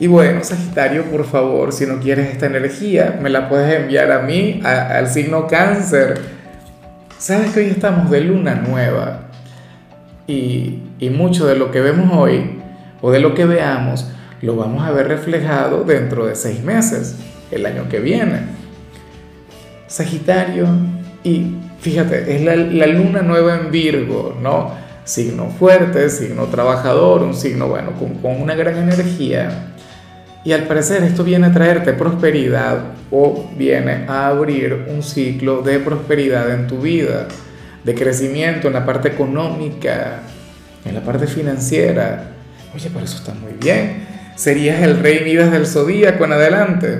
Y bueno, Sagitario, por favor, si no quieres esta energía, me la puedes enviar a mí, al signo cáncer. Sabes que hoy estamos de luna nueva y, y mucho de lo que vemos hoy o de lo que veamos lo vamos a ver reflejado dentro de seis meses, el año que viene. Sagitario, y fíjate, es la, la luna nueva en Virgo, ¿no? Signo fuerte, signo trabajador, un signo, bueno, con, con una gran energía. Y al parecer esto viene a traerte prosperidad o viene a abrir un ciclo de prosperidad en tu vida, de crecimiento en la parte económica, en la parte financiera. Oye, pero eso está muy bien. Serías el rey Midas del zodíaco en adelante.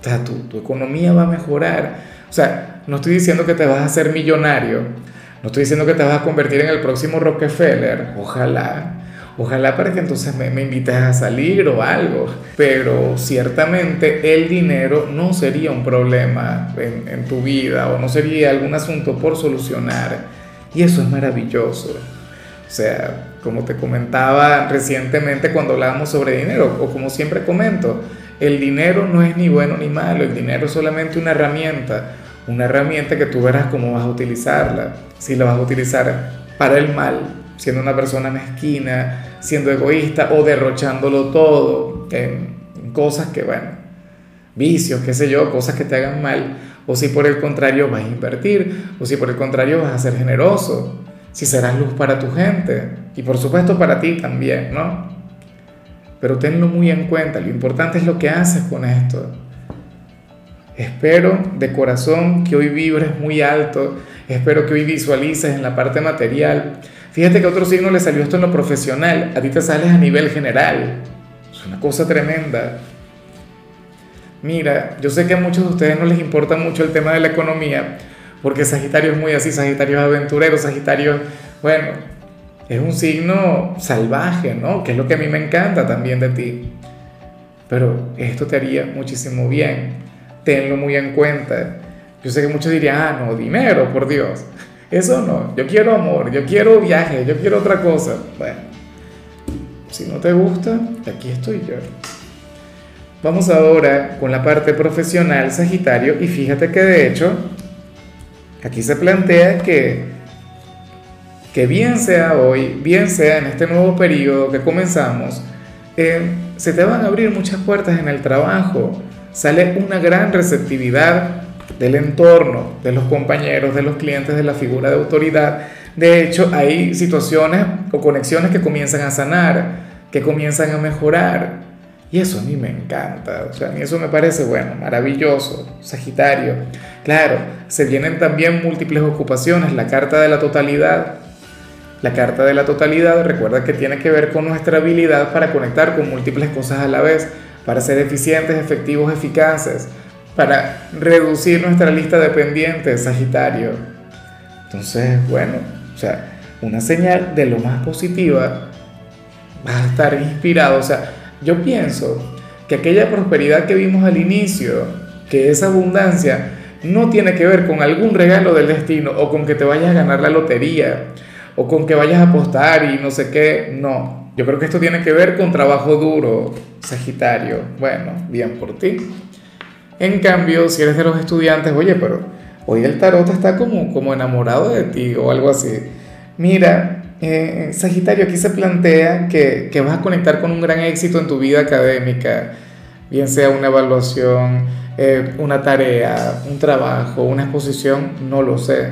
O sea, tu, tu economía va a mejorar. O sea, no estoy diciendo que te vas a hacer millonario. No estoy diciendo que te vas a convertir en el próximo Rockefeller. Ojalá Ojalá para que entonces me, me, invites a salir o algo. Pero ciertamente el dinero no sería un problema en, en, tu vida o no sería algún asunto por solucionar. Y eso es maravilloso. O sea, como te comentaba recientemente cuando hablábamos sobre dinero, o como siempre comento, el dinero no es ni bueno ni malo, el dinero es solamente una herramienta. Una herramienta que tú verás cómo vas a utilizarla. Si la vas a utilizar para el mal, siendo una persona mezquina, siendo egoísta o derrochándolo todo en cosas que, bueno, vicios, qué sé yo, cosas que te hagan mal, o si por el contrario vas a invertir, o si por el contrario vas a ser generoso, si serás luz para tu gente y por supuesto para ti también, ¿no? Pero tenlo muy en cuenta, lo importante es lo que haces con esto. Espero de corazón que hoy vibres muy alto, espero que hoy visualices en la parte material Fíjate que a otro signo le salió esto en lo profesional, a ti te sales a nivel general. Es una cosa tremenda. Mira, yo sé que a muchos de ustedes no les importa mucho el tema de la economía, porque Sagitario es muy así, Sagitario es aventurero, Sagitario, bueno, es un signo salvaje, ¿no? Que es lo que a mí me encanta también de ti. Pero esto te haría muchísimo bien. Tenlo muy en cuenta. Yo sé que muchos dirían, ah, no, dinero, por Dios. Eso no, yo quiero amor, yo quiero viaje, yo quiero otra cosa. Bueno, si no te gusta, aquí estoy yo. Vamos ahora con la parte profesional, Sagitario, y fíjate que de hecho, aquí se plantea que, que bien sea hoy, bien sea en este nuevo periodo que comenzamos, eh, se te van a abrir muchas puertas en el trabajo, sale una gran receptividad del entorno, de los compañeros, de los clientes, de la figura de autoridad. De hecho, hay situaciones o conexiones que comienzan a sanar, que comienzan a mejorar. Y eso a mí me encanta, o sea, a mí eso me parece, bueno, maravilloso, Sagitario. Claro, se vienen también múltiples ocupaciones, la carta de la totalidad. La carta de la totalidad recuerda que tiene que ver con nuestra habilidad para conectar con múltiples cosas a la vez, para ser eficientes, efectivos, eficaces, para reducir nuestra lista de pendientes, Sagitario. Entonces, bueno, o sea, una señal de lo más positiva, vas a estar inspirado. O sea, yo pienso que aquella prosperidad que vimos al inicio, que esa abundancia, no tiene que ver con algún regalo del destino o con que te vayas a ganar la lotería o con que vayas a apostar y no sé qué. No, yo creo que esto tiene que ver con trabajo duro, Sagitario. Bueno, bien por ti. En cambio, si eres de los estudiantes, oye, pero hoy el tarot está como, como enamorado de ti o algo así. Mira, eh, Sagitario, aquí se plantea que, que, vas a conectar con un gran éxito en tu vida académica, bien sea una evaluación, eh, una tarea, un trabajo, una exposición, no lo sé.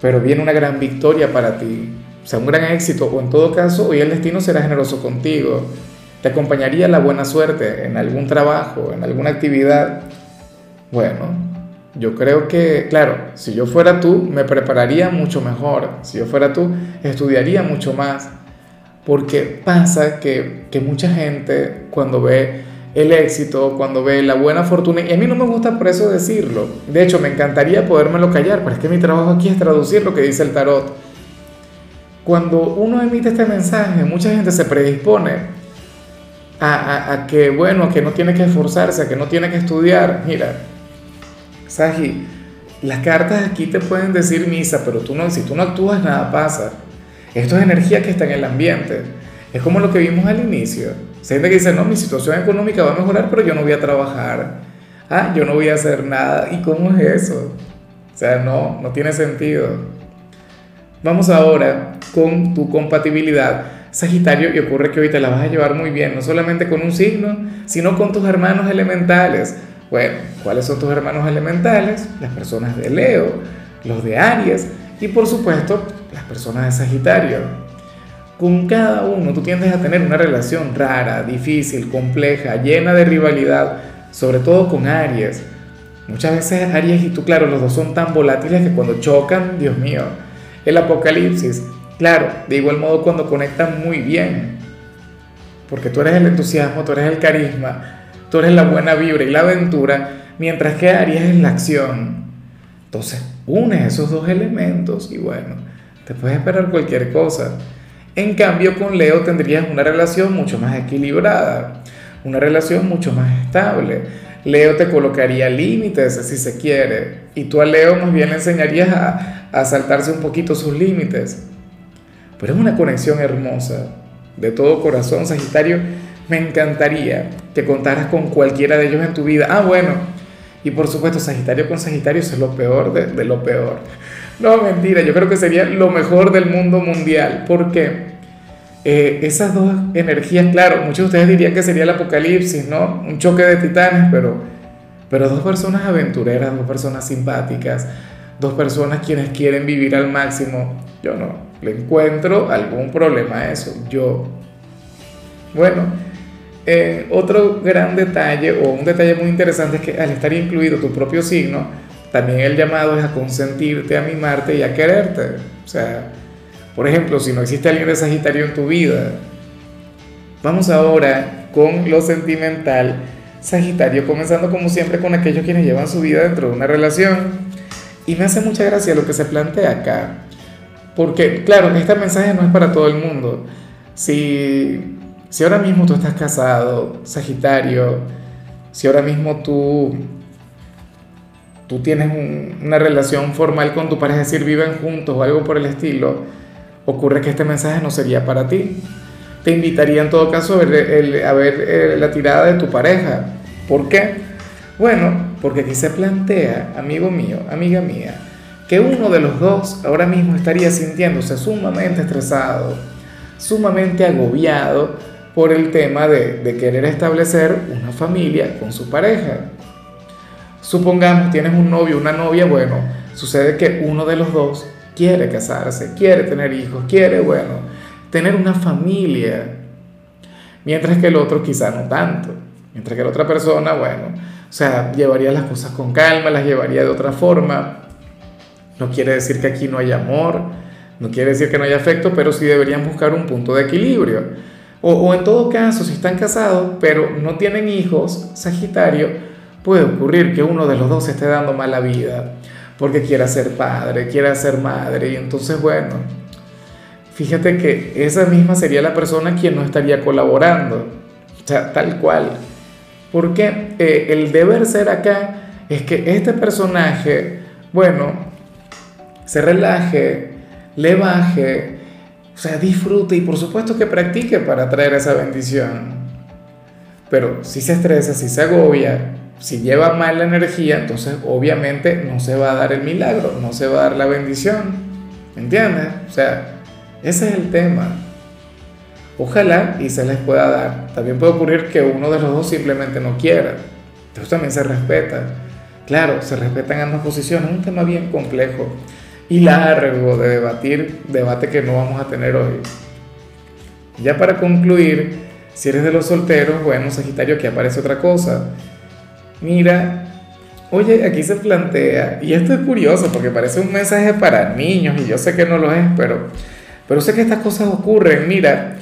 Pero viene una gran victoria para ti, o sea, un gran éxito, o en todo caso, hoy el destino será generoso contigo ¿Te acompañaría la buena suerte en algún trabajo, en alguna actividad? Bueno, yo creo que, claro, si yo fuera tú, me prepararía mucho mejor. Si yo fuera tú, estudiaría mucho más. Porque pasa que, que mucha gente cuando ve el éxito, cuando ve la buena fortuna. Y a mí no me gusta por eso decirlo. De hecho, me encantaría podérmelo callar, pero es que mi trabajo aquí es traducir lo que dice el tarot. Cuando uno emite este mensaje, mucha gente se predispone a, a que, bueno, que no tiene que esforzarse, a que no tiene que estudiar. Mira, Saji, las cartas aquí te pueden decir misa, pero tú no, si tú no actúas, nada pasa. Esto es energía que está en el ambiente. Es como lo que vimos al inicio. Se gente que dice, no, mi situación económica va a mejorar, pero yo no voy a trabajar. Ah, yo no voy a hacer nada. ¿Y cómo es eso? O sea, no, no tiene sentido. Vamos ahora con tu compatibilidad. Sagitario, y ocurre que hoy te la vas a llevar muy bien, no solamente con un signo, sino con tus hermanos elementales. Bueno, ¿cuáles son tus hermanos elementales? Las personas de Leo, los de Aries y por supuesto las personas de Sagitario. Con cada uno tú tiendes a tener una relación rara, difícil, compleja, llena de rivalidad, sobre todo con Aries. Muchas veces Aries y tú, claro, los dos son tan volátiles que cuando chocan, Dios mío, el apocalipsis. Claro, de igual modo cuando conectan muy bien, porque tú eres el entusiasmo, tú eres el carisma, tú eres la buena vibra y la aventura, mientras que Aries es la acción. Entonces, unes esos dos elementos y bueno, te puedes esperar cualquier cosa. En cambio, con Leo tendrías una relación mucho más equilibrada, una relación mucho más estable. Leo te colocaría límites si se quiere, y tú a Leo más bien le enseñarías a, a saltarse un poquito sus límites. Pero es una conexión hermosa, de todo corazón, Sagitario me encantaría que contaras con cualquiera de ellos en tu vida. Ah, bueno, y por supuesto, Sagitario con Sagitario es lo peor de, lo peor. No, mentira, yo creo que sería lo mejor del mundo mundial, porque eh, esas dos energías, claro, muchos de ustedes dirían que sería el apocalipsis, ¿no? Un choque de titanes, pero, pero dos personas aventureras, dos personas simpáticas, dos personas quienes quieren vivir al máximo. Yo no le encuentro algún problema a eso. Yo, bueno eh, otro gran detalle o un detalle muy interesante es que al estar incluido tu propio signo, también el llamado es a consentirte, a mimarte y a quererte. O sea, por ejemplo, si no existe alguien de Sagitario en tu vida, vamos ahora con lo sentimental. Sagitario, comenzando como siempre con aquellos quienes llevan su vida dentro de una relación. Y me hace mucha gracia lo que se plantea acá. Porque, claro, este mensaje no es para todo el mundo. Si si ahora mismo tú estás casado, Sagitario, si ahora mismo tú, tú tienes una relación formal con tu pareja, es decir, viven juntos o algo por el estilo, ocurre que este mensaje no sería para ti. Te invitaría en todo caso a ver, a ver eh, la tirada de tu pareja. ¿Por qué? Bueno, porque aquí se plantea, amigo mío, amiga mía, que uno de los dos ahora mismo estaría sintiéndose sumamente estresado, sumamente agobiado por el tema de, querer establecer una familia con su pareja. Supongamos tienes un novio, una novia, bueno, sucede que uno de los dos quiere casarse, quiere tener hijos, quiere, bueno, tener una familia, mientras que el otro quizá no tanto, mientras que la otra persona, bueno, o sea, llevaría las cosas con calma, las llevaría de otra forma. No quiere decir que aquí no haya amor, no quiere decir que no haya afecto, pero sí deberían buscar un punto de equilibrio. O, en todo caso, si están casados pero no tienen hijos, Sagitario, puede ocurrir que uno de los dos esté dando mala vida porque quiera ser padre, quiera ser madre y entonces bueno, fíjate que esa misma sería la persona quien no estaría colaborando, o sea, tal cual. Porque eh, el deber ser acá es que este personaje, bueno, se relaje, le baje, o sea, disfrute y por supuesto que practique para traer esa bendición. Pero si se estresa, si se agobia, si lleva mal la energía, entonces obviamente no se va a dar el milagro, no se va a dar la bendición. ¿Entiendes? O sea, ese es el tema. Ojalá y se les pueda dar. También puede ocurrir que uno de los dos simplemente no quiera. Entonces también se respeta. Claro, se respetan ambas posiciones. Es un tema bien complejo y largo de debatir, debate que no vamos a tener hoy. Ya para concluir, si eres de los solteros, bueno, Sagitario, aquí aparece otra cosa. Mira, oye, aquí se plantea, y esto es curioso porque parece un mensaje para niños, y yo sé que no lo es, pero, pero sé que estas cosas ocurren. Mira,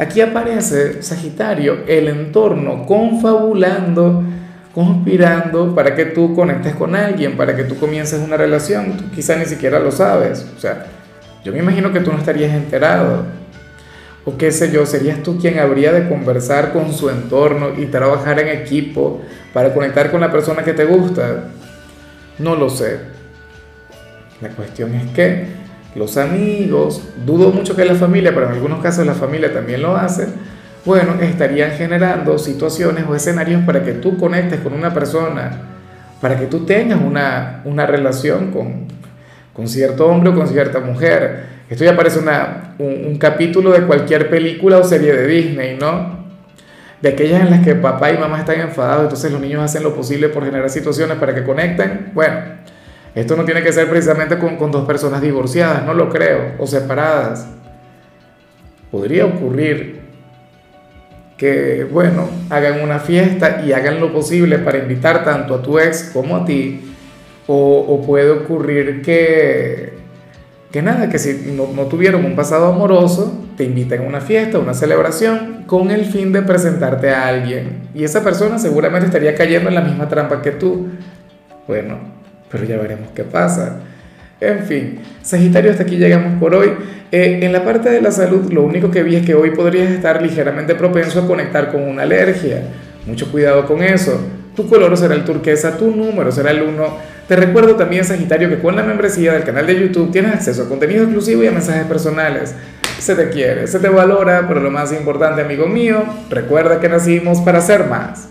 Aquí aparece Sagitario, el entorno confabulando, conspirando para que tú conectes con alguien, para que tú comiences una relación. Tú quizá ni siquiera lo sabes. O sea, yo me imagino que tú no estarías enterado. O qué sé yo, serías tú quien habría de conversar con su entorno y trabajar en equipo para conectar con la persona que te gusta. No lo sé. La cuestión es que los amigos, dudo mucho que la familia, pero en algunos casos la familia también lo hace, bueno, estarían generando situaciones o escenarios para que tú conectes con una persona, para que tú tengas una, una relación con, con cierto hombre o con cierta mujer. Esto ya parece una, un, un capítulo de cualquier película o serie de Disney, ¿no? de aquellas en las que papá y mamá están enfadados, entonces los niños hacen lo posible por generar situaciones para que conecten. Bueno, esto no tiene que ser precisamente con, con dos personas divorciadas, no lo creo, o separadas. Podría ocurrir que, bueno, hagan una fiesta y hagan lo posible para invitar tanto a tu ex como a ti, o, puede ocurrir que, que nada, que si no, no, tuvieron un pasado amoroso, te invitan a una fiesta, una celebración, con el fin de presentarte a alguien. Y esa persona seguramente estaría cayendo en la misma trampa que tú. Bueno, pero ya veremos qué pasa. En fin, Sagitario, hasta aquí llegamos por hoy. Eh, en la parte de la salud, lo único que vi es que hoy podrías estar ligeramente propenso a conectar con una alergia. Mucho cuidado con eso. Tu color será el turquesa, tu número será el 1. Te recuerdo también, Sagitario, que con la membresía del canal de YouTube tienes acceso a contenido exclusivo y a mensajes personales. Se te quiere, se te valora, pero lo más importante, amigo mío, recuerda que nacimos para ser más.